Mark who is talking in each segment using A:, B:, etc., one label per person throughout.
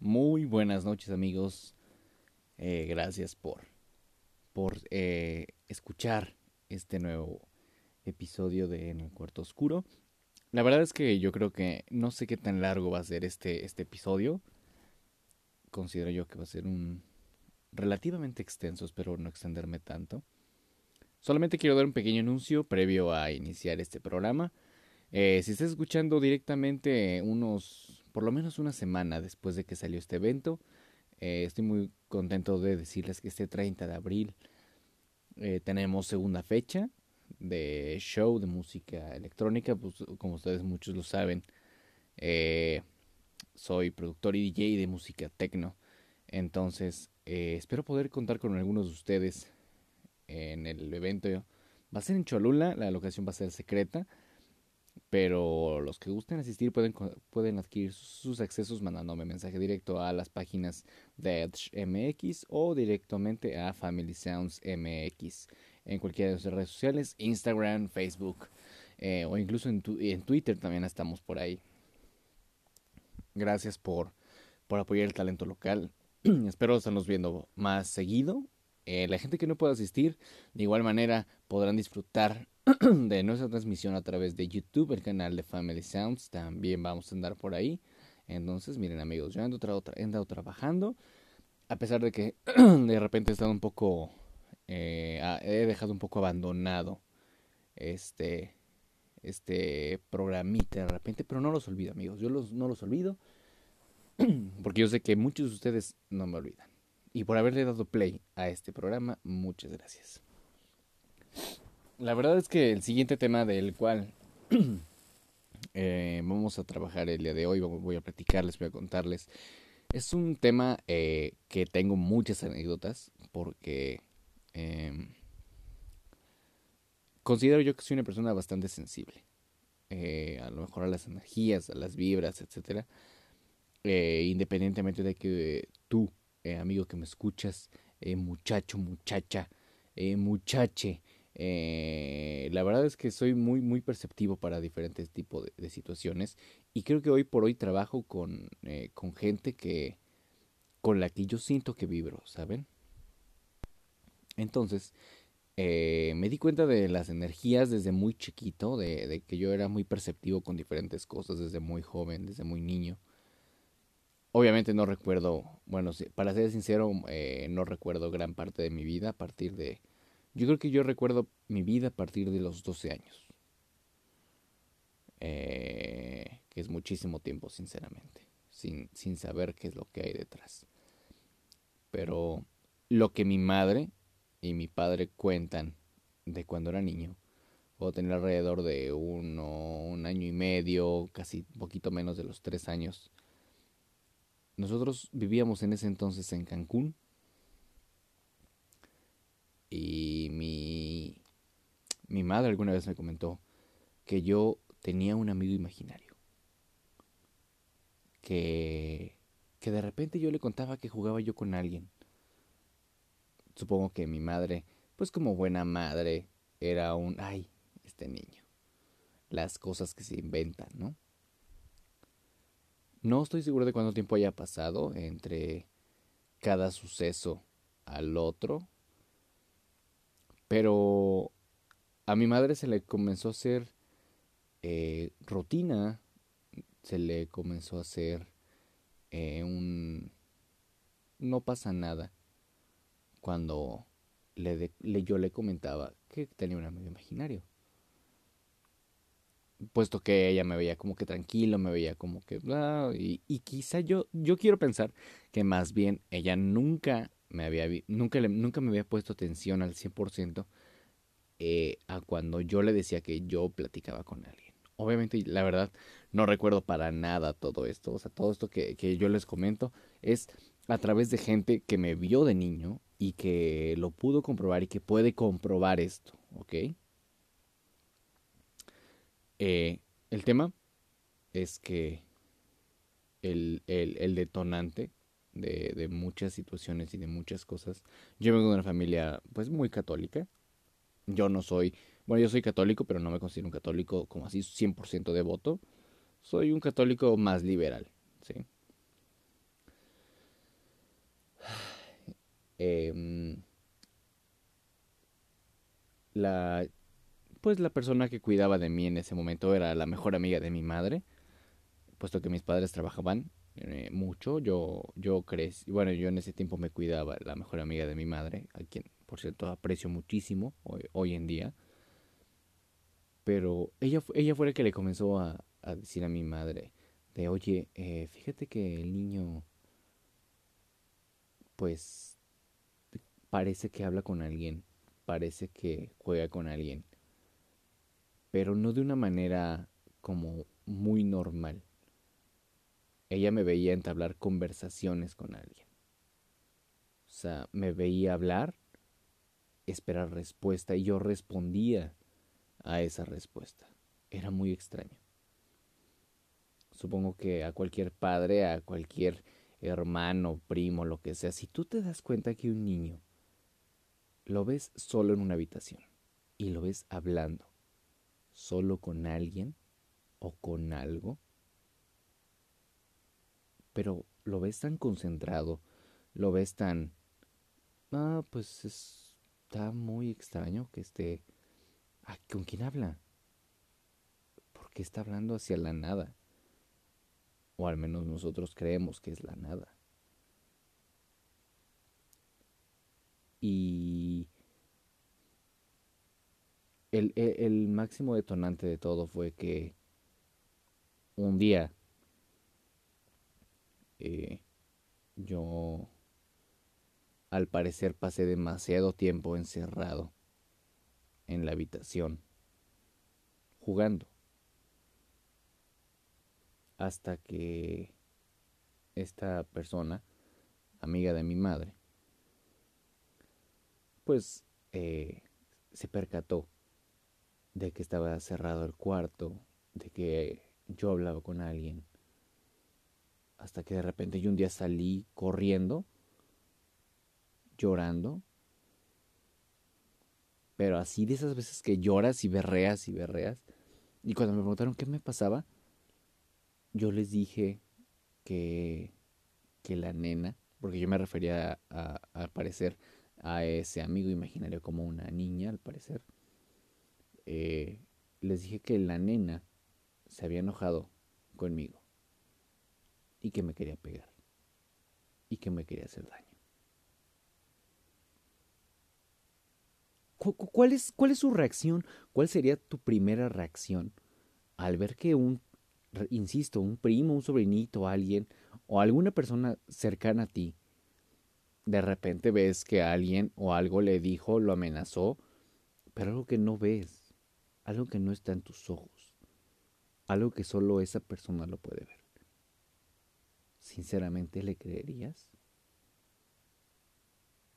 A: Muy buenas noches amigos. Eh, gracias por, por eh, escuchar este nuevo episodio de En el Cuarto Oscuro. La verdad es que yo creo que no sé qué tan largo va a ser este, este episodio. Considero yo que va a ser un relativamente extenso, espero no extenderme tanto. Solamente quiero dar un pequeño anuncio previo a iniciar este programa. Eh, si estás escuchando directamente unos por lo menos una semana después de que salió este evento. Eh, estoy muy contento de decirles que este 30 de abril eh, tenemos segunda fecha de show de música electrónica. Pues, como ustedes muchos lo saben, eh, soy productor y DJ de música techno. Entonces, espero poder contar con algunos de ustedes en el evento. Va a ser en Cholula, la locación va a ser secreta. Pero los que gusten asistir pueden, pueden adquirir sus accesos mandándome mensaje directo a las páginas de Edge MX o directamente a Family Sounds MX en cualquiera de nuestras redes sociales, Instagram, Facebook eh, o incluso en, en, Twitter también estamos por ahí. Gracias por, por apoyar el talento local. Espero estarnos viendo más seguido. Eh, la gente que no pueda asistir, de igual manera podrán disfrutar de nuestra transmisión a través de YouTube, el canal de Family Sounds, también vamos a andar por ahí. Entonces, miren amigos, yo ando, he andado trabajando, a pesar de que de repente he estado un poco, eh, he dejado un poco abandonado este, este programita de repente, pero no los olvido amigos, yo los, no los olvido, porque yo sé que muchos de ustedes no me olvidan. Y por haberle dado play a este programa, muchas gracias la verdad es que el siguiente tema del cual eh, vamos a trabajar el día de hoy, voy a platicarles, voy a contarles, es un tema eh, que tengo muchas anécdotas porque em, considero yo que soy una persona bastante sensible. Eh, a lo mejor a las energías, a las vibras, etcétera. independientemente de que tú, amigo que me escuchas, muchacho, muchacha, muchache, eh, la verdad es que soy muy, muy perceptivo para diferentes tipos de, situaciones y creo que hoy por hoy trabajo con, eh, con gente que con la que yo siento que vibro, ¿saben? Entonces, eh, me di cuenta de las energías desde muy chiquito, de, de, que yo era muy perceptivo con diferentes cosas desde muy joven, desde muy niño. Obviamente no recuerdo, bueno, para ser sincero, eh, no recuerdo gran parte de mi vida a partir de yo creo que yo recuerdo mi vida a partir de los 12 años. Eh, que es muchísimo tiempo, sinceramente. Sin, sin saber qué es lo que hay detrás. Pero lo que mi madre y mi padre cuentan de cuando era niño, puedo tener alrededor de uno, un año y medio, casi un poquito menos de los tres años. Nosotros vivíamos en ese entonces en Cancún, y mi, mi madre alguna vez me comentó que yo tenía un amigo imaginario. Que, que de repente yo le contaba que jugaba yo con alguien. Supongo que mi madre, pues como buena madre, era un, ay, este niño. Las cosas que se inventan, ¿no? No estoy seguro de cuánto tiempo haya pasado entre cada suceso al otro, pero a mi madre se le comenzó a hacer eh, rutina, se le comenzó a hacer eh, un... no pasa nada cuando le, yo le comentaba que tenía un amigo imaginario. Puesto que ella me veía como que tranquilo, me veía como que... y, y quizá yo, yo quiero pensar que más bien ella nunca me había nunca, nunca me había puesto atención al 100% eh, a cuando yo le decía que yo platicaba con alguien. Obviamente, la verdad, no recuerdo para nada todo esto. O sea, todo esto que, que yo les comento es a través de gente que me vio de niño y que lo pudo comprobar y que puede comprobar esto, ¿ok? Eh, el tema es que el, el, el detonante de, de, muchas situaciones y de muchas cosas. Yo vengo de una familia pues muy católica. Yo no soy, bueno, yo soy católico, pero no me considero un católico como así 100% devoto. Soy un católico más liberal, ¿sí? em, la pues la persona que cuidaba de mí en ese momento era la mejor amiga de mi madre, puesto que mis padres trabajaban eh, mucho, yo yo crecí, bueno, yo en ese tiempo me cuidaba la mejor amiga de mi madre, a quien por cierto aprecio muchísimo hoy, en día. Pero ella, ella fue la que le comenzó a, a decir a mi madre de, oye, eh, fíjate que el niño, pues, parece que habla con alguien, parece que juega con alguien, pero no de una manera como muy normal. Ella me veía entablar conversaciones con alguien. O sea, me veía hablar, esperar respuesta y yo respondía a esa respuesta. Era muy extraño. Supongo que a cualquier padre, a cualquier hermano, primo, lo que sea, si tú te das cuenta que un niño lo ves solo en una habitación y lo ves hablando solo con alguien o con algo, pero lo ves tan concentrado, lo ves tan... Ah, pues está muy extraño que esté... ¿Con quién habla? ¿Por qué está hablando hacia la nada? O al menos nosotros creemos que es la nada. Y el, el, máximo detonante de todo fue que un día eh, yo al parecer pasé demasiado tiempo encerrado en la habitación jugando hasta que esta persona, amiga de mi madre, pues eh, se percató de que estaba cerrado el cuarto, de que yo hablaba con alguien, hasta que de repente yo un día salí corriendo, llorando, pero así de esas veces que lloras y berreas y berreas, y cuando me preguntaron qué me pasaba, yo les dije que, que la nena, porque yo me refería a, al parecer a ese amigo imaginario como una niña, al parecer, eh, les dije que la nena se había enojado conmigo y que me quería pegar y que me quería hacer daño. ¿Cuál es, ¿Cuál es su reacción? ¿Cuál sería tu primera reacción al ver que un insisto, un primo, un sobrinito, alguien o alguna persona cercana a ti, de repente ves que alguien o algo le dijo, lo amenazó, pero algo que no ves, algo que no está en tus ojos, algo que solo esa persona lo puede ver. ¿Sinceramente le creerías?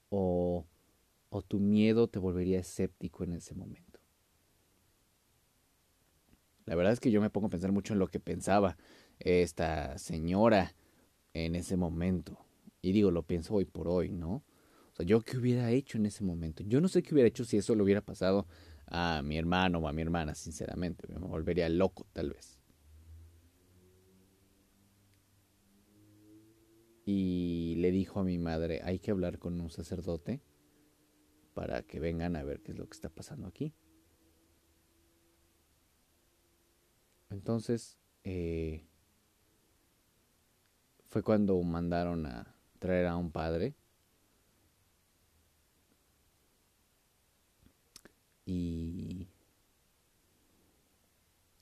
A: ¿O, o tu miedo te volvería escéptico en ese momento? La verdad es que yo me pongo a pensar mucho en lo que pensaba esta señora en ese momento. Y digo, lo pienso hoy por hoy, ¿no? O sea, yo qué hubiera hecho en ese momento. Yo no sé qué hubiera hecho si eso le hubiera pasado a mi hermano o a mi hermana, sinceramente. Me volvería loco, tal vez. Y le dijo a mi madre, hay que hablar con un sacerdote para que vengan a ver qué es lo que está pasando aquí. Entonces, eh, fue cuando mandaron a traer a un padre. Y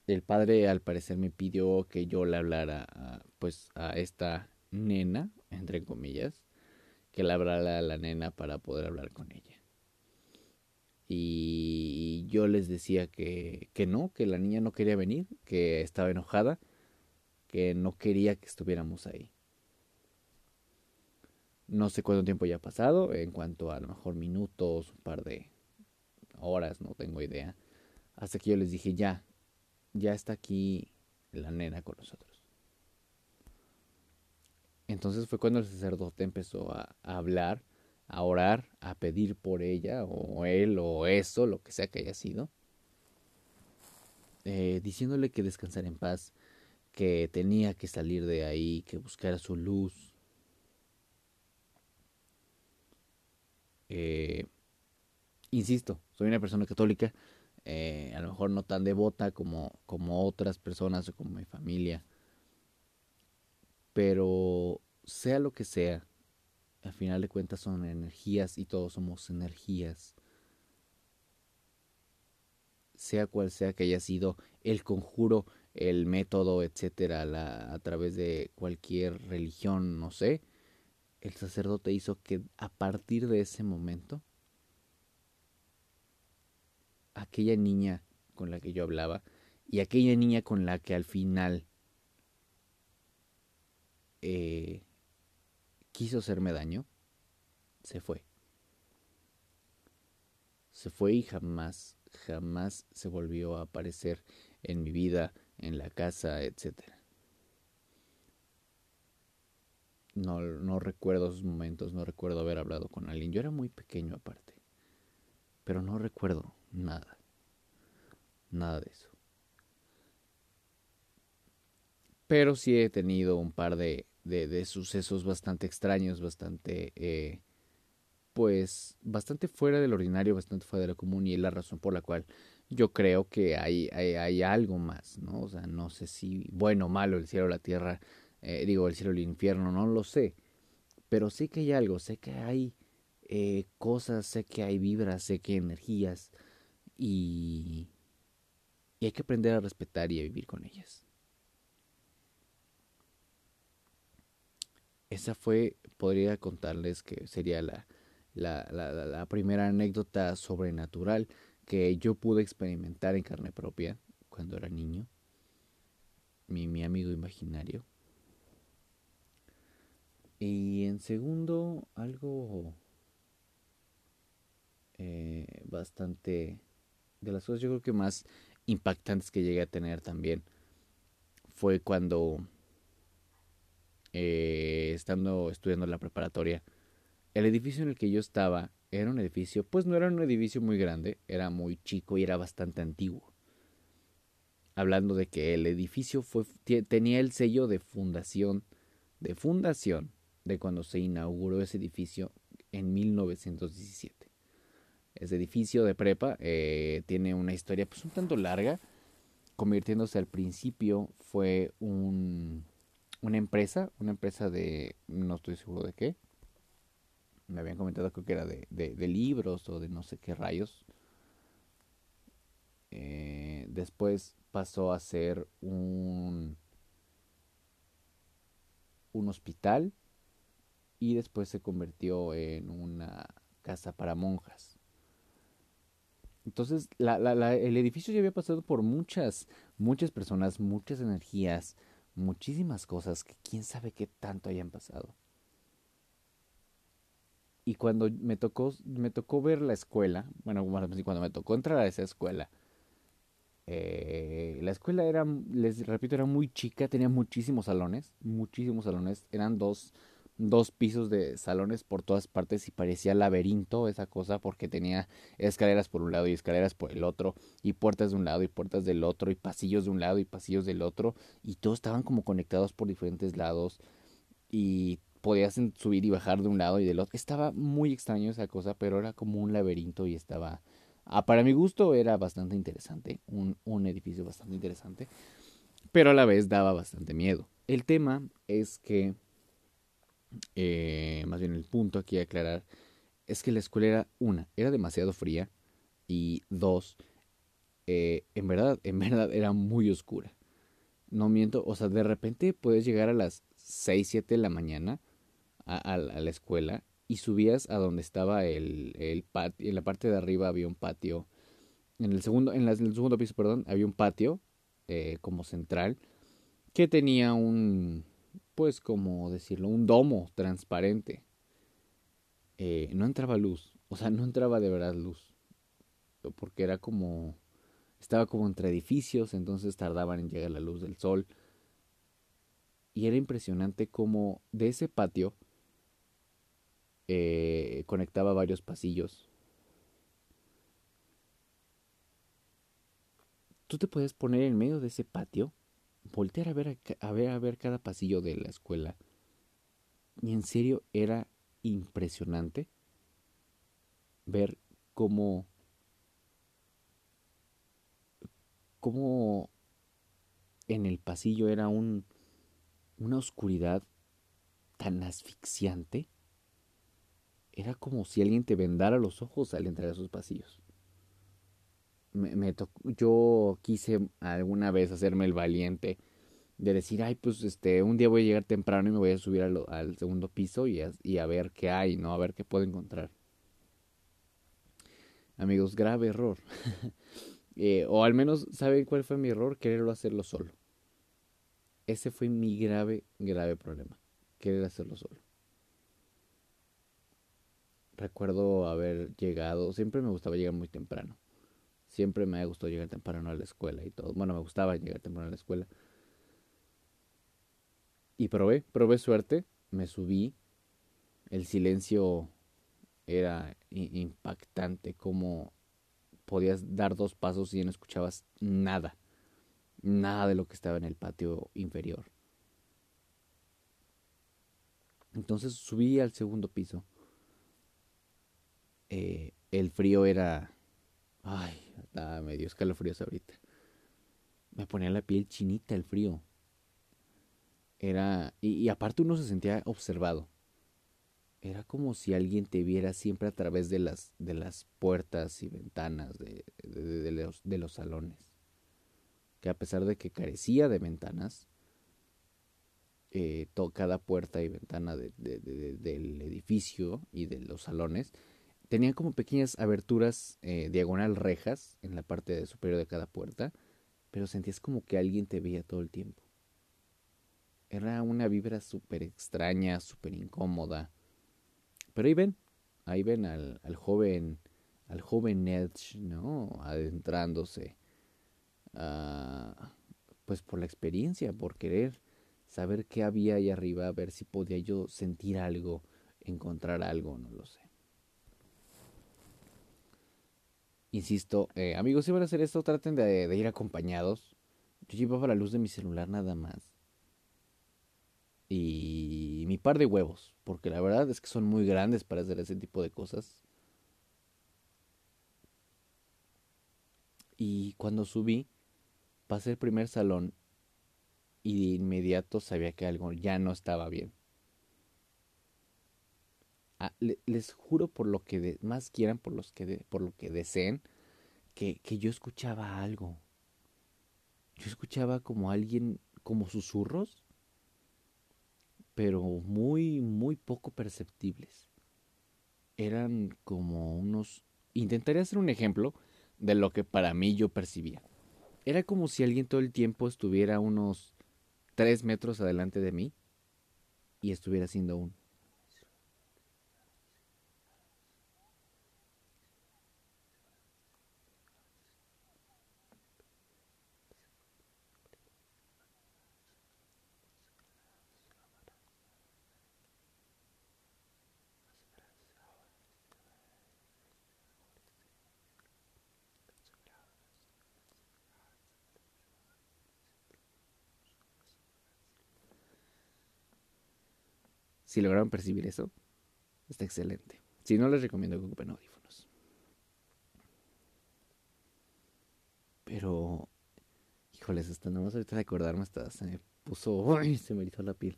A: el padre al parecer me pidió que yo le hablara a, pues a esta nena, entre comillas, que le hablara a la nena para poder hablar con ella y yo les decía que, que no, que la niña no quería venir, que estaba enojada, que no quería que estuviéramos ahí. No sé cuánto tiempo ya ha pasado, en cuanto a, lo mejor minutos, un par de horas, no tengo idea. Hasta que yo les dije, ya, ya está aquí la nena con nosotros. Entonces fue cuando el sacerdote empezó a hablar a orar, a pedir por ella, o él, o eso, lo que sea que haya sido, eh, diciéndole que descansara en paz, que tenía que salir de ahí, que buscara su luz. Eh, insisto, soy una persona católica, eh, a lo mejor no tan devota como, como otras personas o como mi familia, pero sea lo que sea, al final de cuentas son energías y todos somos energías. Sea cual sea que haya sido el conjuro, el método, etcétera, la, a través de cualquier religión, no sé, el sacerdote hizo que a partir de ese momento aquella niña con la que yo hablaba y aquella niña con la que al final eh, quiso hacerme daño, se fue. Se fue y jamás, jamás se volvió a aparecer en mi vida, en la casa, etc. No, no recuerdo esos momentos, no recuerdo haber hablado con alguien. Yo era muy pequeño aparte, pero no recuerdo nada. Nada de eso. Pero sí he tenido un par de, de, sucesos bastante extraños, bastante, eh, pues, bastante fuera del ordinario, bastante fuera de lo común y es la razón por la cual yo creo que hay, hay, hay algo más, ¿no? O sea, no sé si bueno o malo el cielo o la tierra, eh, digo, el cielo o el infierno, no lo sé, pero sé que hay algo, sé que hay eh, cosas, sé que hay vibras, sé que hay energías y, y hay que aprender a respetar y a vivir con ellas. Esa fue, podría contarles que sería la, la, la, primera anécdota sobrenatural que yo pude experimentar en carne propia cuando era niño. Mi, mi amigo imaginario. Y en segundo, algo eh, bastante... De las cosas yo creo que más impactantes que llegué a tener también fue cuando eh, estando estudiando la preparatoria, el edificio en el que yo estaba era un edificio, pues no era un edificio muy grande, era muy chico y era bastante antiguo. Hablando de que el edificio tenía el sello de fundación, de fundación, de cuando se inauguró ese edificio en 1917. Ese edificio de prepa eh, tiene una historia pues un tanto larga, convirtiéndose al principio fue un una empresa, una empresa de, no estoy seguro de qué, me habían comentado creo que era de, de, libros o de no sé qué rayos. Eh, después pasó a ser un, un hospital y después se convirtió en una casa para monjas. Entonces, la, la, la, el edificio ya había pasado por muchas, muchas personas, muchas energías, muchísimas cosas que quién sabe qué tanto hayan pasado. Y cuando me tocó, me tocó ver la escuela, bueno, cuando me tocó entrar a esa escuela, eh, la escuela era, les repito, era muy chica, tenía muchísimos salones, muchísimos salones, eran dos, dos pisos de salones por todas partes y parecía laberinto esa cosa porque tenía escaleras por un lado y escaleras por el otro y puertas de un lado y puertas del otro y pasillos de un lado y pasillos del otro y todos estaban como conectados por diferentes lados y podías subir y bajar de un lado y del otro. Estaba muy extraño esa cosa, pero era como un laberinto y estaba... Ah, para mi gusto era bastante interesante, un, un edificio bastante interesante, pero a la vez daba bastante miedo. El tema es que eh, más bien el punto aquí a aclarar, es que la escuela era, una, era demasiado fría y dos, eh, en verdad, en verdad era muy oscura. No miento, o sea, de repente puedes llegar a las 6, 7 de la mañana a, la escuela y subías a donde estaba el, el patio, en la parte de arriba había un patio, en el segundo, en, el segundo piso, perdón, había un patio eh, como central que tenía un, pues como decirlo, un domo transparente. Eh, no entraba luz, o sea, no entraba de verdad luz, porque era como, estaba como entre edificios, entonces tardaban en llegar la luz del sol. Y era impresionante como de ese patio eh, conectaba varios pasillos. Tú te puedes poner en medio de ese patio voltear a ver a, ver a ver cada pasillo de la escuela. Y en serio era impresionante ver cómo, cómo en el pasillo era un, una oscuridad tan asfixiante. Era como si alguien te vendara los ojos al entrar a esos pasillos. Me, me yo quise alguna vez hacerme el valiente de decir, ay, pues este, un día voy a llegar temprano y me voy a subir al, segundo piso y a, y a ver qué hay, ¿no? A ver qué puedo encontrar. Amigos, grave error. Eh, o al menos, ¿saben cuál fue mi error? Quererlo hacerlo solo. Ese fue mi grave, grave problema. Querer hacerlo solo. Recuerdo haber llegado, siempre me gustaba llegar muy temprano. Siempre me ha gustado llegar temprano a la escuela y todo. Bueno, me gustaba llegar temprano a la escuela. Y probé, probé suerte, me subí. El silencio era impactante, como podías dar dos pasos y no escuchabas nada, nada de lo que estaba en el patio inferior. Entonces subí al segundo piso. Eh, el frío era... Ay, me dio escalofríos ahorita. Me ponía la piel chinita el frío. Era, y, aparte uno se sentía observado. Era como si alguien te viera siempre a través de las, de las puertas y ventanas de, de, los, de los salones. Que a pesar de que carecía de ventanas, eh, cada puerta y ventana de, del edificio y de los salones tenía como pequeñas aberturas eh, diagonal rejas en la parte superior de cada puerta, pero sentías como que alguien te veía todo el tiempo. Era una vibra súper extraña, súper incómoda. Pero ahí ven, ahí ven al, al joven, al joven Edge, ¿no? Adentrándose. pues por la experiencia, por querer saber qué había ahí arriba, a ver si podía yo sentir algo, encontrar algo, no lo sé. Insisto, eh, amigos, si van a hacer esto, traten de, de ir acompañados. Yo llevaba la luz de mi celular nada más y mi par de huevos, porque la verdad es que son muy grandes para hacer ese tipo de cosas. Y cuando subí, pasé el primer salón y de inmediato sabía que algo ya no estaba bien. Les juro por lo que más quieran, por, que por lo que deseen, que, que yo escuchaba algo. Yo escuchaba como alguien, como susurros pero muy, muy poco perceptibles. Eran como unos... Intentaré hacer un ejemplo de lo que para mí yo percibía. Era como si alguien todo el tiempo estuviera unos tres metros adelante de mí y estuviera haciendo un... Si lograron percibir eso, está excelente. Si no, les recomiendo que ocupen audífonos. Pero, híjoles, hasta nada más ahorita de acordarme, hasta se me puso, ¡ay! se me hizo la piel.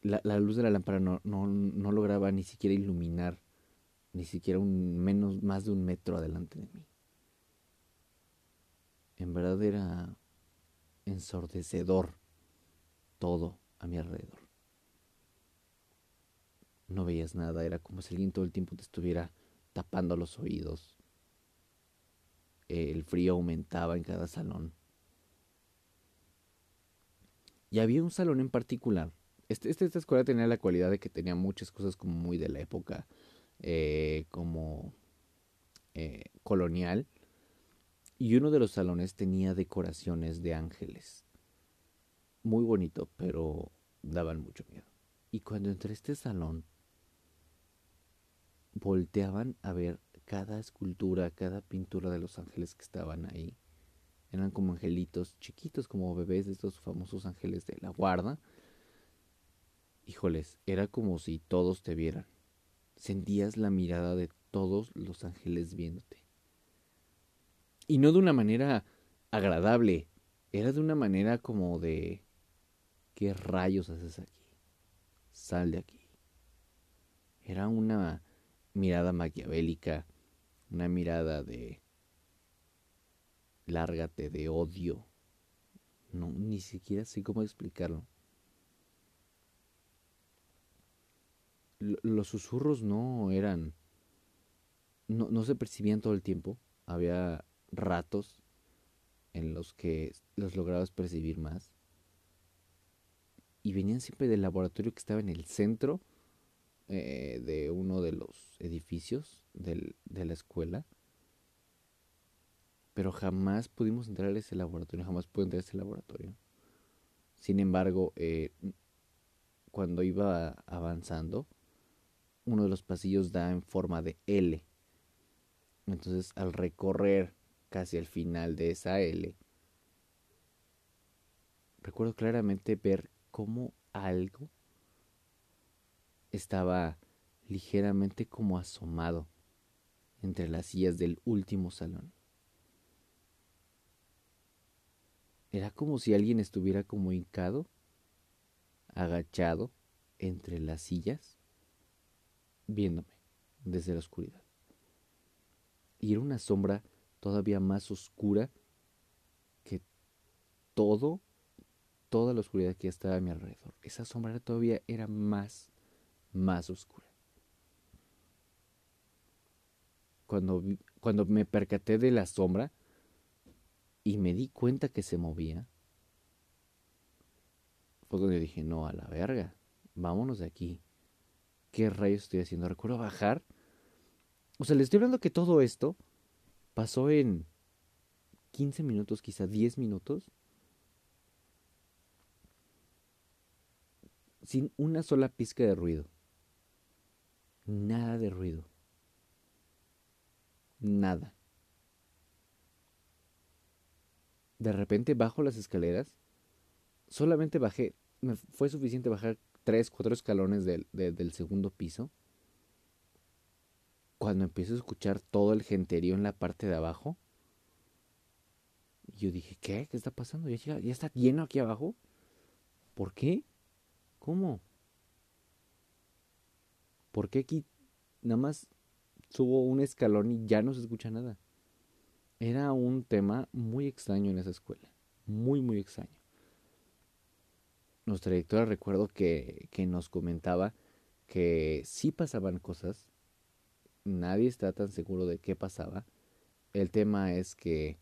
A: La, la luz de la lámpara no, no, no lograba ni siquiera iluminar, ni siquiera un menos, más de un metro adelante de mí. En verdad era ensordecedor todo a mi alrededor. No veías nada, era como si alguien todo el tiempo te estuviera tapando los oídos. El frío aumentaba en cada salón. Y había un salón en particular. Este, este esta escuela tenía la cualidad de que tenía muchas cosas como muy de la época, eh, como eh, colonial. Y uno de los salones tenía decoraciones de ángeles muy bonito, pero daban mucho miedo. Y cuando entré a este salón, volteaban a ver cada escultura, cada pintura de los ángeles que estaban ahí. Eran como angelitos chiquitos, como bebés de estos famosos ángeles de la guarda. Híjoles, era como si todos te vieran. sentías la mirada de todos los ángeles viéndote. Y no de una manera agradable, era de una manera como de, ¿qué rayos haces aquí? Sal de aquí. Era una mirada maquiavélica, una mirada de, lárgate, de odio. No, ni siquiera sé cómo explicarlo. los susurros no eran, no, no se percibían todo el tiempo. Había ratos en los que los lograbas percibir más. Y venían siempre del laboratorio que estaba en el centro eh, de uno de los edificios de la escuela. Pero jamás pudimos entrar a ese laboratorio, jamás pude entrar a ese laboratorio. Sin embargo, eh, cuando iba avanzando, uno de los pasillos da en forma de L. Entonces, al recorrer casi al final de esa L, recuerdo claramente ver cómo algo estaba ligeramente como asomado entre las sillas del último salón. Era como si alguien estuviera como hincado, agachado entre las sillas viéndome desde la oscuridad. Y era una sombra todavía más oscura que todo, toda la oscuridad que estaba a mi alrededor. Esa sombra todavía era más, más oscura. Cuando, cuando me percaté de la sombra y me di cuenta que se movía, fue cuando dije, no, a la verga, vámonos de aquí. ¿qué rayos estoy haciendo? Recuerdo bajar. O sea, les estoy hablando que todo esto pasó en 15 minutos, quizá 10 minutos. Sin una sola pizca de ruido. Nada de ruido. Nada. De repente bajo las escaleras. Solamente bajé. Me fue suficiente bajar tres, cuatro escalones del, del segundo piso, cuando empiezo a escuchar todo el genterío en la parte de abajo, yo dije, ¿qué? ¿Qué está pasando? ¿Ya, ¿Ya está lleno aquí abajo? ¿Por qué? ¿Cómo? ¿Por qué aquí nada más subo un escalón y ya no se escucha nada? Era un tema muy extraño en esa escuela. Muy, muy extraño nuestra directora recuerdo que, que nos comentaba que sí pasaban cosas, nadie está tan seguro de qué pasaba. El tema es que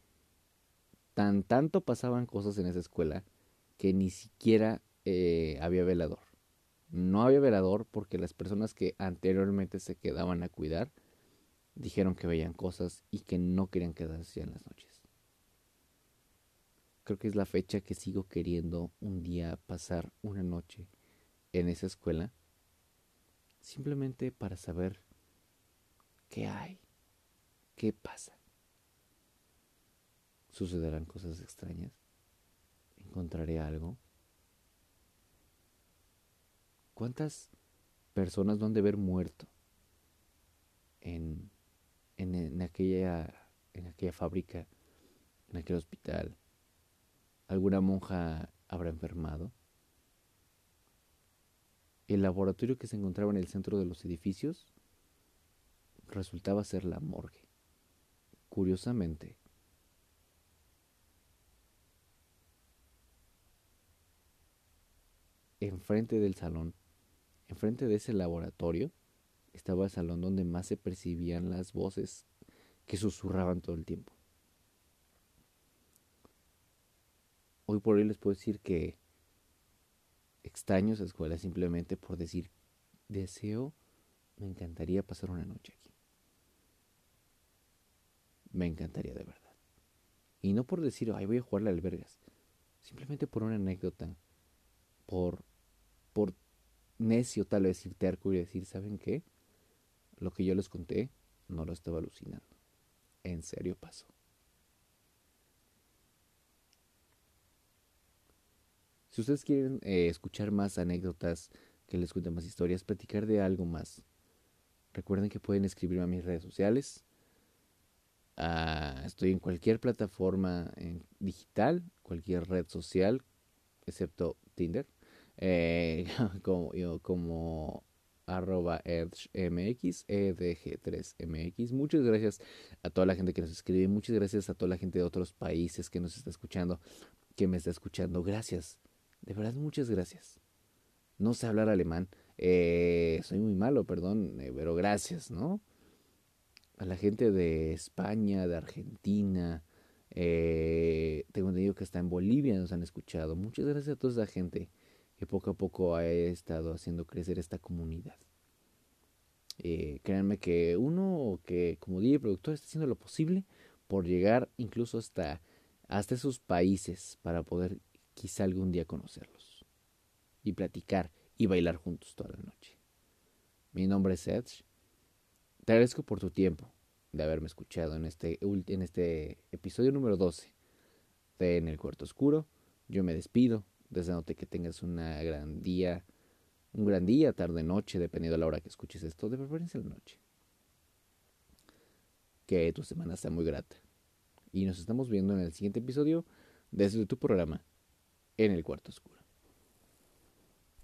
A: tan tanto pasaban cosas en esa escuela que ni siquiera eh, había velador. No había velador porque las personas que anteriormente se quedaban a cuidar dijeron que veían cosas y que no querían quedarse en las noches creo que es la fecha que sigo queriendo un día pasar una noche en esa escuela, simplemente para saber qué hay, qué pasa. Sucederán cosas extrañas, encontraré algo. ¿Cuántas personas no han de haber muerto en, en, aquella, en aquella fábrica, en aquel hospital? ¿Alguna monja habrá enfermado? El laboratorio que se encontraba en el centro de los edificios resultaba ser la morgue. Curiosamente, enfrente del salón, enfrente de ese laboratorio, estaba el salón donde más se percibían las voces que susurraban todo el tiempo. Hoy por hoy les puedo decir que extraño esa escuela simplemente por decir, deseo, me encantaría pasar una noche aquí. Me encantaría de verdad. Y no por decir, ay, voy a jugar la albergas. Simplemente por una anécdota. Por, por necio tal vez ir terco y decir, ¿saben qué? Lo que yo les conté no lo estaba alucinando. En serio pasó. Si ustedes quieren eh, escuchar más anécdotas, que les cuente más historias, platicar de algo más, Recuerden que pueden escribirme a mis redes sociales. Ah, estoy en cualquier plataforma digital, cualquier red social, excepto Tinder, eh, como, como arroba edgmx, edg3mx. Muchas gracias a toda la gente que nos escribe, muchas gracias a toda la gente de otros países que nos está escuchando, que me está escuchando. Gracias, de verdad muchas gracias. No sé hablar alemán, eh, soy muy malo, perdón, eh, pero gracias, ¿no? A la gente de España, de Argentina, eh, tengo entendido que está en Bolivia, nos han escuchado. Muchas gracias a toda esa gente que poco a poco ha estado haciendo crecer esta comunidad. Eh, créanme que uno que como DJ productor está haciendo lo posible por llegar incluso hasta, hasta esos países para poder quizá algún día conocerlos y platicar y bailar juntos toda la noche. Mi nombre es Edge. Te agradezco por tu tiempo de haberme escuchado en este, en este episodio número 12 de En el Cuarto Oscuro. Yo me despido, deseándote que tengas una gran día, un gran día, tarde, noche, dependiendo de la hora que escuches esto, de preferencia la noche. Que tu semana sea muy grata. Y nos estamos viendo en el siguiente episodio desde tu programa En el Cuarto Oscuro.